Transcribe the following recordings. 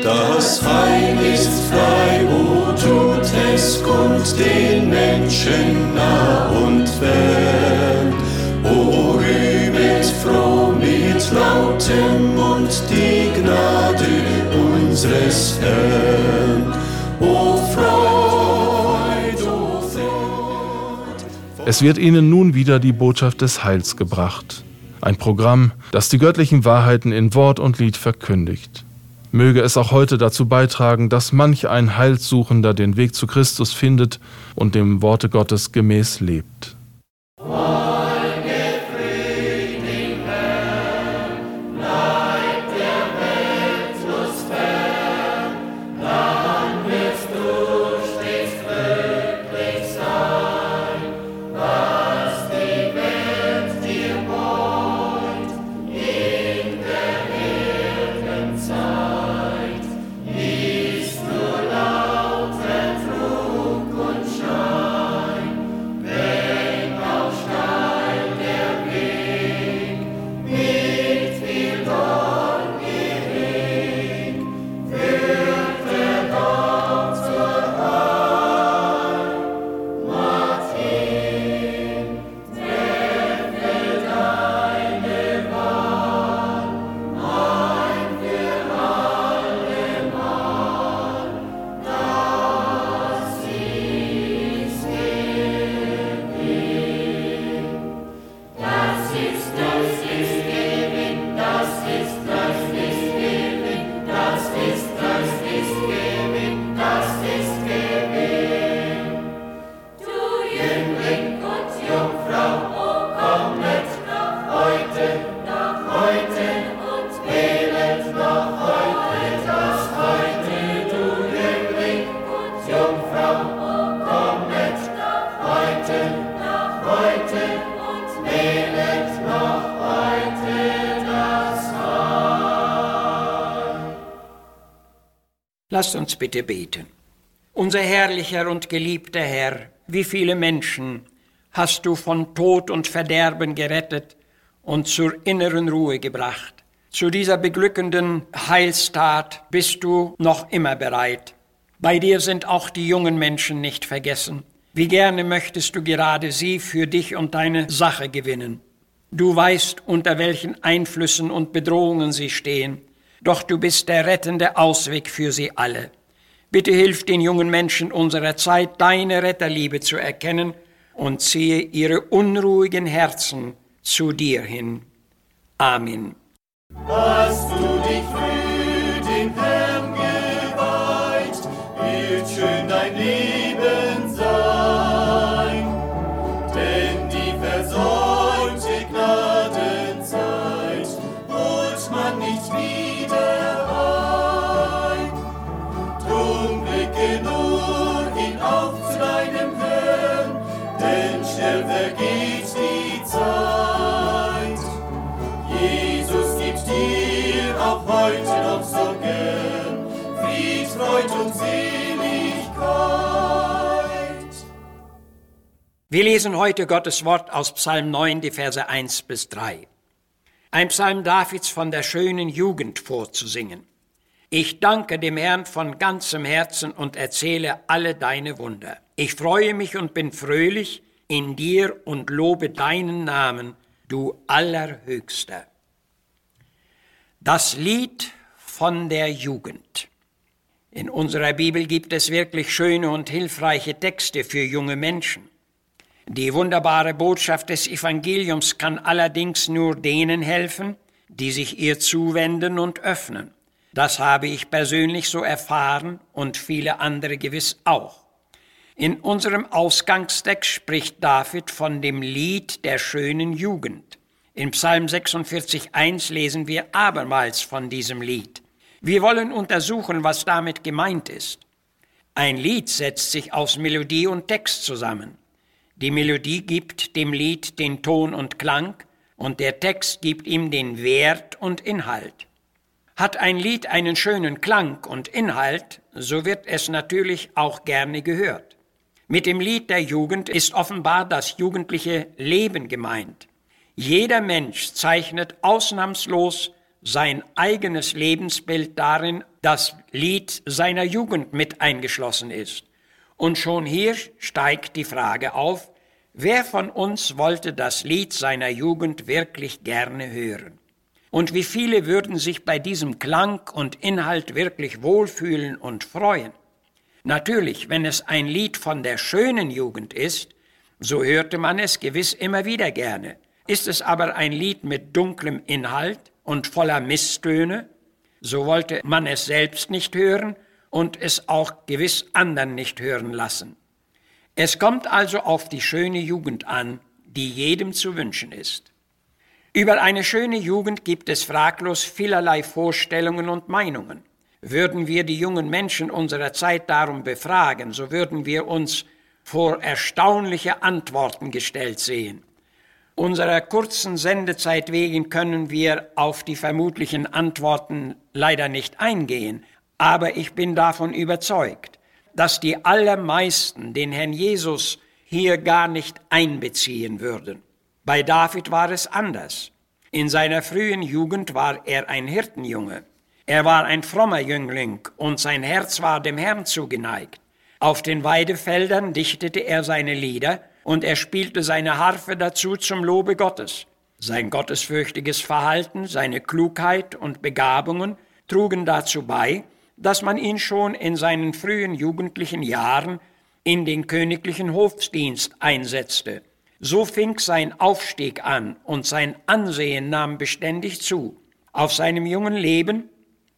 Das Heil ist frei, o tut es kund den Menschen nah und fern. O rühmet froh mit lautem Mund die Gnade unseres Herrn. O Freud, o Freud. Es wird ihnen nun wieder die Botschaft des Heils gebracht. Ein Programm, das die göttlichen Wahrheiten in Wort und Lied verkündigt. Möge es auch heute dazu beitragen, dass manch ein Heilsuchender den Weg zu Christus findet und dem Worte Gottes gemäß lebt. Lasst uns bitte beten. Unser herrlicher und geliebter Herr, wie viele Menschen hast du von Tod und Verderben gerettet und zur inneren Ruhe gebracht. Zu dieser beglückenden Heilstat bist du noch immer bereit. Bei dir sind auch die jungen Menschen nicht vergessen. Wie gerne möchtest du gerade sie für dich und deine Sache gewinnen. Du weißt, unter welchen Einflüssen und Bedrohungen sie stehen, doch du bist der rettende Ausweg für sie alle. Bitte hilf den jungen Menschen unserer Zeit, deine Retterliebe zu erkennen und ziehe ihre unruhigen Herzen zu dir hin. Amen. Hast Dir auch heute noch so gern Fried, Freud und Seligkeit. Wir lesen heute Gottes Wort aus Psalm 9, die Verse 1 bis 3. Ein Psalm Davids von der schönen Jugend vorzusingen. Ich danke dem Herrn von ganzem Herzen und erzähle alle deine Wunder. Ich freue mich und bin fröhlich in dir und lobe deinen Namen, du Allerhöchster. Das Lied von der Jugend. In unserer Bibel gibt es wirklich schöne und hilfreiche Texte für junge Menschen. Die wunderbare Botschaft des Evangeliums kann allerdings nur denen helfen, die sich ihr zuwenden und öffnen. Das habe ich persönlich so erfahren und viele andere gewiss auch. In unserem Ausgangstext spricht David von dem Lied der schönen Jugend. In Psalm 46.1 lesen wir abermals von diesem Lied. Wir wollen untersuchen, was damit gemeint ist. Ein Lied setzt sich aus Melodie und Text zusammen. Die Melodie gibt dem Lied den Ton und Klang und der Text gibt ihm den Wert und Inhalt. Hat ein Lied einen schönen Klang und Inhalt, so wird es natürlich auch gerne gehört. Mit dem Lied der Jugend ist offenbar das jugendliche Leben gemeint. Jeder Mensch zeichnet ausnahmslos sein eigenes Lebensbild darin das Lied seiner Jugend mit eingeschlossen ist. Und schon hier steigt die Frage auf, wer von uns wollte das Lied seiner Jugend wirklich gerne hören? Und wie viele würden sich bei diesem Klang und Inhalt wirklich wohlfühlen und freuen? Natürlich, wenn es ein Lied von der schönen Jugend ist, so hörte man es gewiss immer wieder gerne. Ist es aber ein Lied mit dunklem Inhalt und voller Misstöne, so wollte man es selbst nicht hören und es auch gewiss anderen nicht hören lassen. Es kommt also auf die schöne Jugend an, die jedem zu wünschen ist. Über eine schöne Jugend gibt es fraglos vielerlei Vorstellungen und Meinungen. Würden wir die jungen Menschen unserer Zeit darum befragen, so würden wir uns vor erstaunliche Antworten gestellt sehen. Unserer kurzen Sendezeit wegen können wir auf die vermutlichen Antworten leider nicht eingehen, aber ich bin davon überzeugt, dass die allermeisten den Herrn Jesus hier gar nicht einbeziehen würden. Bei David war es anders. In seiner frühen Jugend war er ein Hirtenjunge. Er war ein frommer Jüngling und sein Herz war dem Herrn zugeneigt. Auf den Weidefeldern dichtete er seine Lieder und er spielte seine Harfe dazu zum Lobe Gottes. Sein gottesfürchtiges Verhalten, seine Klugheit und Begabungen trugen dazu bei, dass man ihn schon in seinen frühen jugendlichen Jahren in den königlichen Hofdienst einsetzte. So fing sein Aufstieg an und sein Ansehen nahm beständig zu. Auf seinem jungen Leben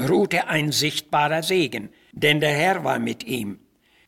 ruhte ein sichtbarer Segen, denn der Herr war mit ihm.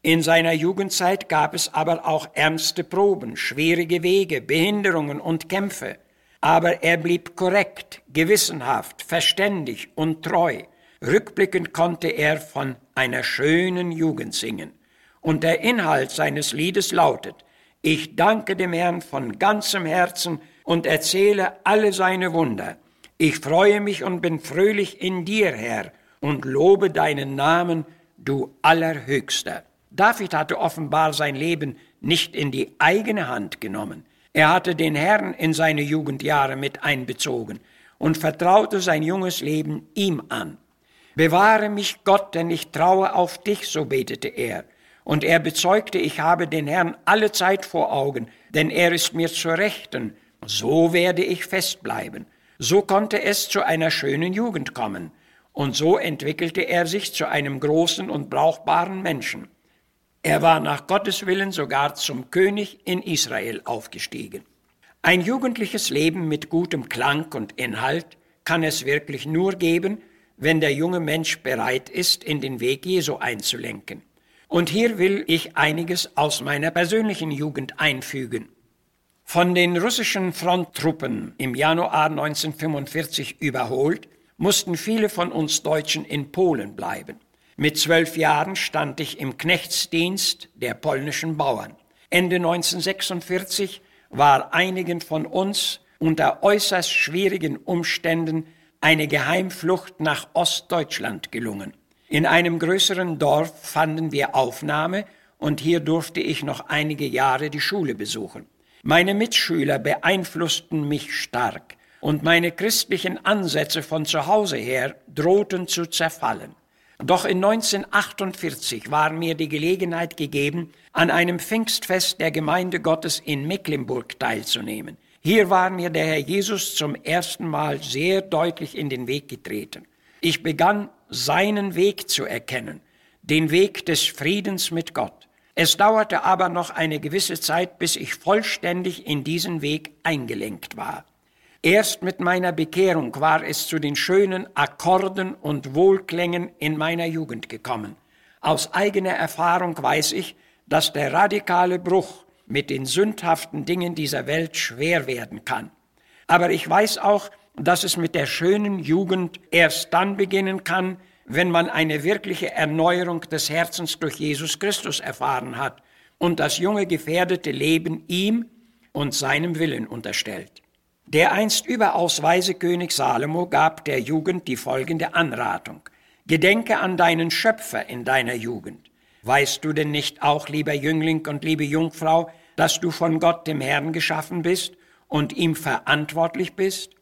In seiner Jugendzeit gab es aber auch ernste Proben, schwierige Wege, Behinderungen und Kämpfe. Aber er blieb korrekt, gewissenhaft, verständig und treu. Rückblickend konnte er von einer schönen Jugend singen. Und der Inhalt seines Liedes lautet, ich danke dem Herrn von ganzem Herzen und erzähle alle seine Wunder. Ich freue mich und bin fröhlich in dir, Herr, und lobe deinen Namen, du Allerhöchster. David hatte offenbar sein Leben nicht in die eigene Hand genommen. Er hatte den Herrn in seine Jugendjahre mit einbezogen und vertraute sein junges Leben ihm an. Bewahre mich Gott, denn ich traue auf dich, so betete er. Und er bezeugte, ich habe den Herrn alle Zeit vor Augen, denn er ist mir zur Rechten. So werde ich festbleiben. So konnte es zu einer schönen Jugend kommen. Und so entwickelte er sich zu einem großen und brauchbaren Menschen. Er war nach Gottes Willen sogar zum König in Israel aufgestiegen. Ein jugendliches Leben mit gutem Klang und Inhalt kann es wirklich nur geben, wenn der junge Mensch bereit ist, in den Weg Jesu einzulenken. Und hier will ich einiges aus meiner persönlichen Jugend einfügen. Von den russischen Fronttruppen im Januar 1945 überholt, mussten viele von uns Deutschen in Polen bleiben. Mit zwölf Jahren stand ich im Knechtsdienst der polnischen Bauern. Ende 1946 war einigen von uns unter äußerst schwierigen Umständen eine Geheimflucht nach Ostdeutschland gelungen. In einem größeren Dorf fanden wir Aufnahme und hier durfte ich noch einige Jahre die Schule besuchen. Meine Mitschüler beeinflussten mich stark und meine christlichen Ansätze von zu Hause her drohten zu zerfallen. Doch in 1948 war mir die Gelegenheit gegeben, an einem Pfingstfest der Gemeinde Gottes in Mecklenburg teilzunehmen. Hier war mir der Herr Jesus zum ersten Mal sehr deutlich in den Weg getreten. Ich begann seinen Weg zu erkennen, den Weg des Friedens mit Gott. Es dauerte aber noch eine gewisse Zeit, bis ich vollständig in diesen Weg eingelenkt war. Erst mit meiner Bekehrung war es zu den schönen Akkorden und Wohlklängen in meiner Jugend gekommen. Aus eigener Erfahrung weiß ich, dass der radikale Bruch mit den sündhaften Dingen dieser Welt schwer werden kann. Aber ich weiß auch, dass es mit der schönen Jugend erst dann beginnen kann, wenn man eine wirkliche Erneuerung des Herzens durch Jesus Christus erfahren hat und das junge gefährdete Leben ihm und seinem Willen unterstellt. Der einst überaus weise König Salomo gab der Jugend die folgende Anratung. Gedenke an deinen Schöpfer in deiner Jugend. Weißt du denn nicht auch, lieber Jüngling und liebe Jungfrau, dass du von Gott dem Herrn geschaffen bist und ihm verantwortlich bist?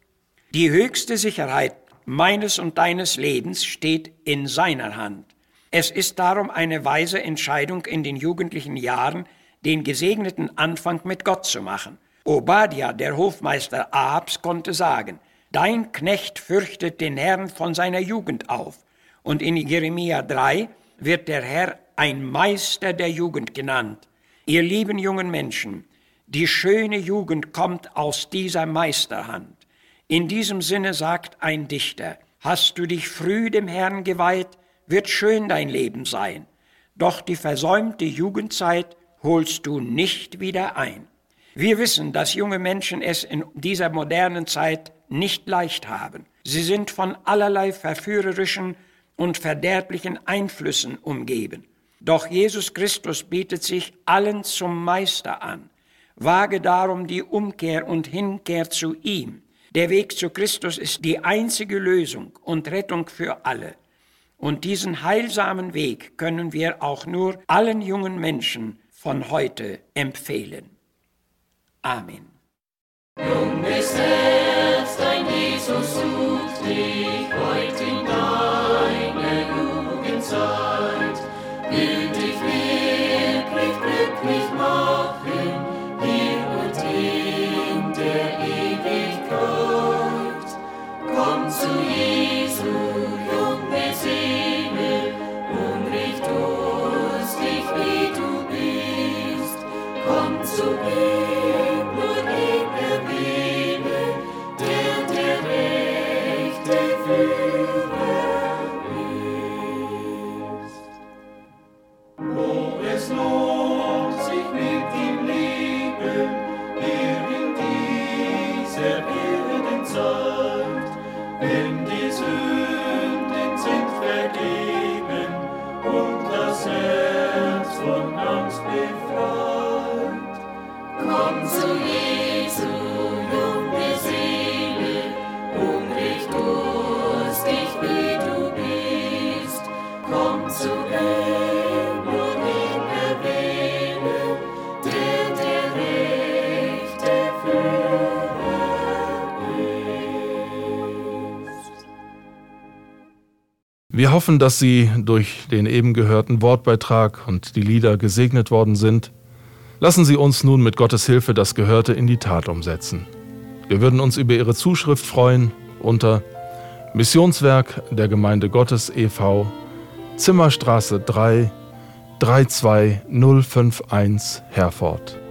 Die höchste Sicherheit meines und deines Lebens steht in seiner Hand. Es ist darum eine weise Entscheidung in den jugendlichen Jahren, den gesegneten Anfang mit Gott zu machen. Obadiah, der Hofmeister Ahabs, konnte sagen, Dein Knecht fürchtet den Herrn von seiner Jugend auf. Und in Jeremia 3 wird der Herr ein Meister der Jugend genannt. Ihr lieben jungen Menschen, die schöne Jugend kommt aus dieser Meisterhand. In diesem Sinne sagt ein Dichter, hast du dich früh dem Herrn geweiht, wird schön dein Leben sein. Doch die versäumte Jugendzeit holst du nicht wieder ein. Wir wissen, dass junge Menschen es in dieser modernen Zeit nicht leicht haben. Sie sind von allerlei verführerischen und verderblichen Einflüssen umgeben. Doch Jesus Christus bietet sich allen zum Meister an. Wage darum die Umkehr und Hinkehr zu ihm. Der Weg zu Christus ist die einzige Lösung und Rettung für alle. Und diesen heilsamen Weg können wir auch nur allen jungen Menschen von heute empfehlen. Amen. Junges Herz, dein Jesus sucht dich befreit. Komm zu Jesu, Wir hoffen, dass Sie durch den eben gehörten Wortbeitrag und die Lieder gesegnet worden sind. Lassen Sie uns nun mit Gottes Hilfe das Gehörte in die Tat umsetzen. Wir würden uns über Ihre Zuschrift freuen unter Missionswerk der Gemeinde Gottes e.V. Zimmerstraße 3 32051 Herford.